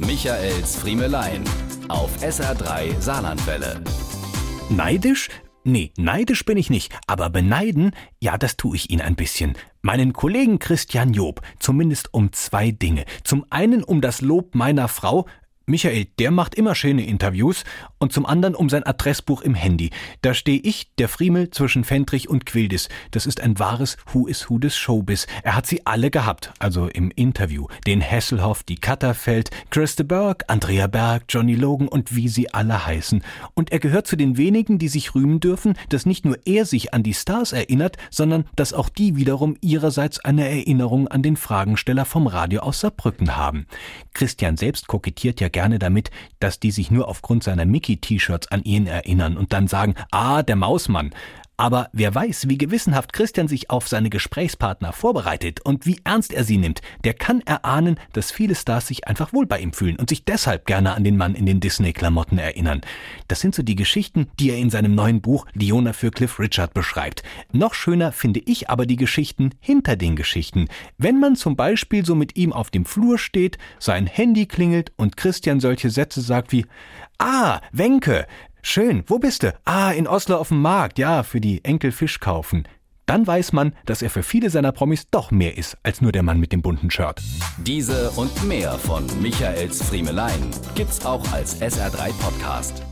Michaels Friemelein auf SR3 Saarlandwelle. Neidisch? Nee, neidisch bin ich nicht, aber beneiden, ja, das tue ich ihn ein bisschen. Meinen Kollegen Christian Job, zumindest um zwei Dinge. Zum einen um das Lob meiner Frau, Michael, der macht immer schöne Interviews und zum anderen um sein Adressbuch im Handy. Da stehe ich, der Friemel, zwischen Fendrich und Quildis. Das ist ein wahres Who is Who des Showbiz. Er hat sie alle gehabt, also im Interview. Den Hasselhoff, die Katterfeld, Christa Burke, Andrea Berg, Johnny Logan und wie sie alle heißen. Und er gehört zu den wenigen, die sich rühmen dürfen, dass nicht nur er sich an die Stars erinnert, sondern dass auch die wiederum ihrerseits eine Erinnerung an den Fragensteller vom Radio aus Saarbrücken haben. Christian selbst kokettiert ja gerne damit, dass die sich nur aufgrund seiner Mickey-T-Shirts an ihn erinnern und dann sagen, ah, der Mausmann. Aber wer weiß, wie gewissenhaft Christian sich auf seine Gesprächspartner vorbereitet und wie ernst er sie nimmt, der kann erahnen, dass viele Stars sich einfach wohl bei ihm fühlen und sich deshalb gerne an den Mann in den Disney-Klamotten erinnern. Das sind so die Geschichten, die er in seinem neuen Buch Leona für Cliff Richard beschreibt. Noch schöner finde ich aber die Geschichten hinter den Geschichten. Wenn man zum Beispiel so mit ihm auf dem Flur steht, sein Handy klingelt und Christian solche Sätze sagt wie Ah, Wenke, Schön, wo bist du? Ah, in Oslo auf dem Markt, ja, für die Enkel Fisch kaufen. Dann weiß man, dass er für viele seiner Promis doch mehr ist als nur der Mann mit dem bunten Shirt. Diese und mehr von Michaels Friemelein gibt's auch als SR3 Podcast.